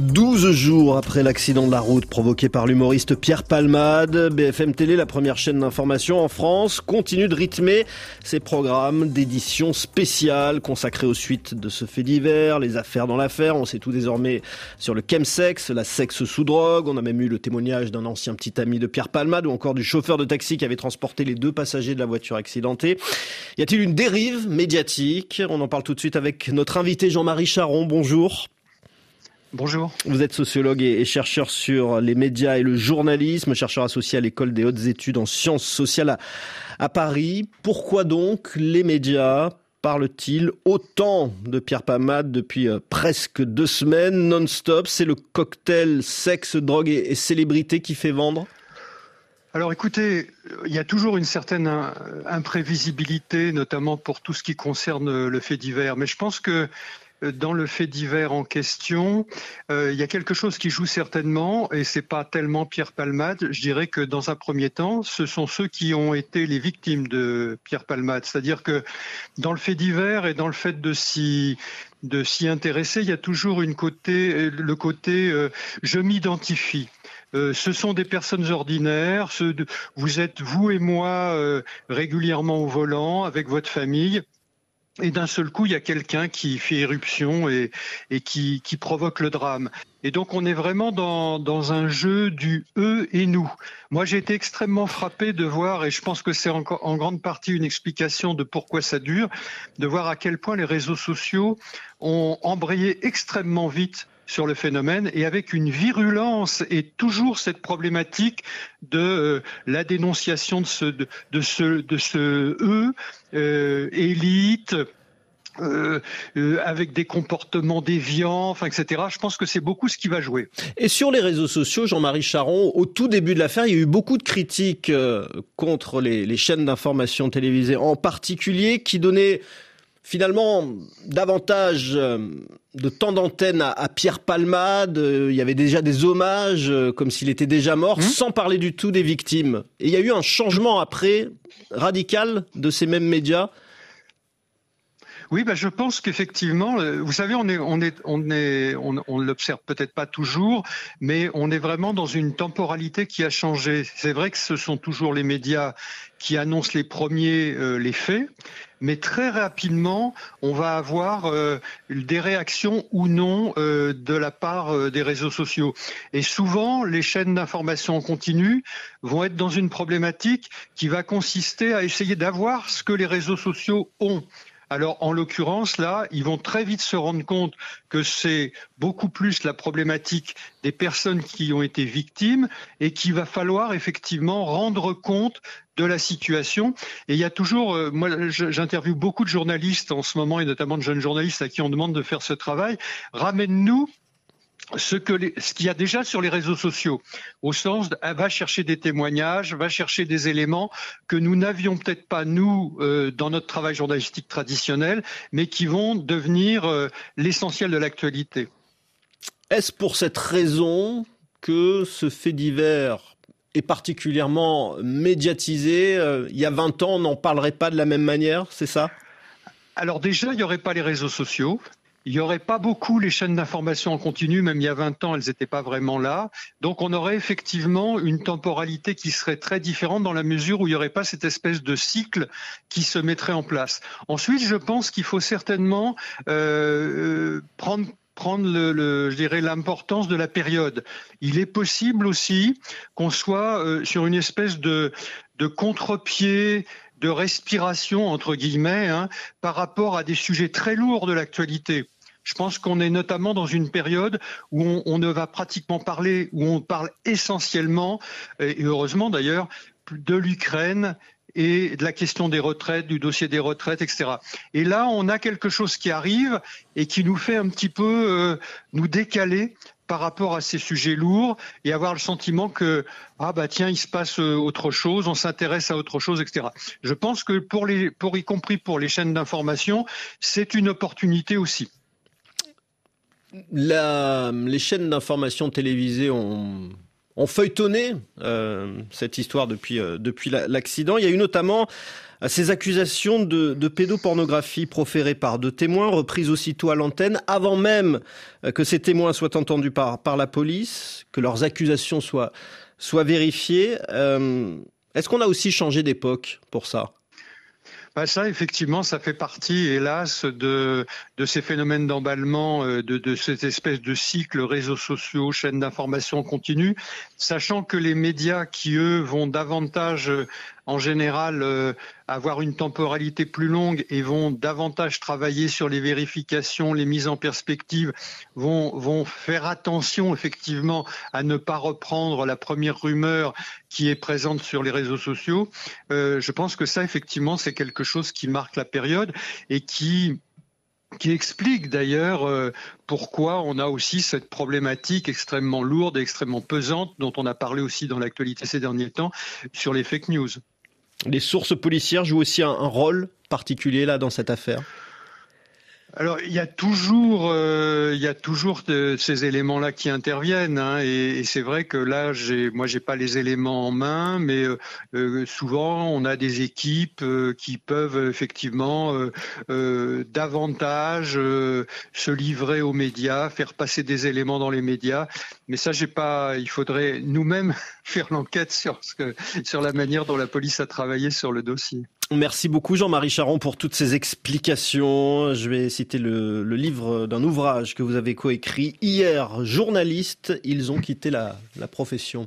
12 jours après l'accident de la route provoqué par l'humoriste Pierre Palmade, BFM Télé, la première chaîne d'information en France, continue de rythmer ses programmes d'édition spéciale consacrés aux suites de ce fait divers, les affaires dans l'affaire. On sait tout désormais sur le chemsex, la sexe sous drogue. On a même eu le témoignage d'un ancien petit ami de Pierre Palmade ou encore du chauffeur de taxi qui avait transporté les deux passagers de la voiture accidentée. Y a-t-il une dérive médiatique? On en parle tout de suite avec notre invité Jean-Marie Charon. Bonjour. Bonjour. Vous êtes sociologue et chercheur sur les médias et le journalisme, chercheur associé à l'école des hautes études en sciences sociales à, Paris. Pourquoi donc les médias parlent-ils autant de Pierre Pamade depuis euh, presque deux semaines non-stop? C'est le cocktail sexe, drogue et, célébrité qui fait vendre? Alors écoutez, il y a toujours une certaine imprévisibilité, notamment pour tout ce qui concerne le fait divers. Mais je pense que dans le fait divers en question, euh, il y a quelque chose qui joue certainement, et c'est pas tellement Pierre Palmade. Je dirais que dans un premier temps, ce sont ceux qui ont été les victimes de Pierre Palmade. C'est-à-dire que dans le fait divers et dans le fait de s'y intéresser, il y a toujours une côté, le côté euh, je m'identifie. Euh, ce sont des personnes ordinaires. vous êtes vous et moi régulièrement au volant avec votre famille et d'un seul coup, il y a quelqu'un qui fait éruption et, qui, provoque le drame. Et donc, on est vraiment dans, dans un jeu du eux et nous. Moi, j'ai été extrêmement frappé de voir, et je pense que c'est en, en grande partie une explication de pourquoi ça dure, de voir à quel point les réseaux sociaux ont embrayé extrêmement vite sur le phénomène et avec une virulence et toujours cette problématique de euh, la dénonciation de ce, de, ce, de ce euh, élite, avec des comportements déviants, etc. Je pense que c'est beaucoup ce qui va jouer. Et sur les réseaux sociaux, Jean-Marie Charon, au tout début de l'affaire, il y a eu beaucoup de critiques contre les, les chaînes d'information télévisées, en particulier, qui donnaient finalement davantage euh, de temps d'antenne à, Pierre Palmade. Il y avait déjà des hommages, euh, comme s'il était déjà mort, mmh. sans parler du tout des victimes. Et il y a eu un changement après, radical, de ces mêmes médias. Oui, bah, je pense qu'effectivement, vous savez, on est, on est, on est, on, on l'observe peut-être pas toujours, mais on est vraiment dans une temporalité qui a changé. C'est vrai que ce sont toujours les médias qui annoncent les premiers les faits, mais très rapidement, on va avoir euh, des réactions ou non euh, de la part euh, des réseaux sociaux. Et souvent, les chaînes d'information en continu vont être dans une problématique qui va consister à essayer d'avoir ce que les réseaux sociaux ont. Alors, en l'occurrence, là, ils vont très vite se rendre compte que c'est beaucoup plus la problématique des personnes qui ont été victimes et qu'il va falloir effectivement rendre compte de la situation. Et il y a toujours, euh, moi, j'interviewe beaucoup de journalistes en ce moment et notamment de jeunes journalistes à qui on demande de faire ce travail. Ramène-nous ce qu'il y a déjà sur les réseaux sociaux, au sens de, va chercher des témoignages, va chercher des éléments que nous n'avions peut-être pas nous euh, dans notre travail journalistique traditionnel, mais qui vont devenir euh, l'essentiel de l'actualité. Est-ce pour cette raison que ce fait divers est particulièrement médiatisé euh, Il y a 20 ans, on n'en parlerait pas de la même manière, c'est ça? Alors déjà, il n'y aurait pas les réseaux sociaux. Il n'y aurait pas beaucoup les chaînes d'information en continu, même il y a 20 ans, elles n'étaient pas vraiment là. Donc on aurait effectivement une temporalité qui serait très différente dans la mesure où il n'y aurait pas cette espèce de cycle qui se mettrait en place. Ensuite, je pense qu'il faut certainement euh, euh prendre prendre le, je dirais l'importance de la période. Il est possible aussi qu'on soit euh, sur une espèce de, de contre-pied de respiration, entre guillemets, hein, par rapport à des sujets très lourds de l'actualité. Je pense qu'on est notamment dans une période où on, ne va pratiquement parler, où on parle essentiellement, et heureusement d'ailleurs, de l'Ukraine et de la question des retraites, du dossier des retraites, etc. Et là, on a quelque chose qui arrive et qui nous fait un petit peu euh, nous décaler par rapport à ces sujets lourds et avoir le sentiment que ah bah tiens il se passe euh, autre chose, on s'intéresse à autre chose, etc. Je pense que pour les pour y compris pour les chaînes d'information, c'est une opportunité aussi. La, les chaînes d'information télévisées ont ont feuilletonné cette histoire depuis, depuis l'accident. Il y a eu notamment ces accusations de, de, pédopornographie proférées par deux témoins, reprises aussitôt à l'antenne, avant même que ces témoins soient entendus par, par la police, que leurs accusations soient, soient vérifiées. Est-ce qu'on a aussi changé d'époque pour ça? Bah, ça, effectivement, ça fait partie, hélas, de, ces phénomènes d'emballement, euh, de, de cette espèce de cycle réseaux sociaux, chaînes d'information continue, sachant que les médias qui, eux, vont davantage euh, en général euh, avoir une temporalité plus longue et vont davantage travailler sur les vérifications, les mises en perspective, vont, vont faire attention effectivement à ne pas reprendre la première rumeur qui est présente sur les réseaux sociaux. Euh, je pense que ça, effectivement, c'est quelque chose qui marque la période et qui qui explique d'ailleurs euh, pourquoi on a aussi cette problématique extrêmement lourde et extrêmement pesante dont on a parlé aussi dans l'actualité ces derniers temps sur les fake news. Les sources policières jouent aussi un, rôle particulier là dans cette affaire? Alors il y a toujours, euh, il y a toujours ces éléments-là qui interviennent, hein, et, et c'est vrai que là, j'ai, moi, j'ai pas les éléments en main, mais euh, euh souvent on a des équipes euh, qui peuvent effectivement euh, davantage se livrer aux médias, faire passer des éléments dans les médias. Mais ça, j'ai pas. Il faudrait nous-mêmes faire l'enquête sur ce que, sur la manière dont la police a travaillé sur le dossier. Merci beaucoup Jean-Marie Charon pour toutes ces explications. Je vais citer le, livre d'un ouvrage que vous avez coécrit hier. Journalistes, ils ont quitté la profession.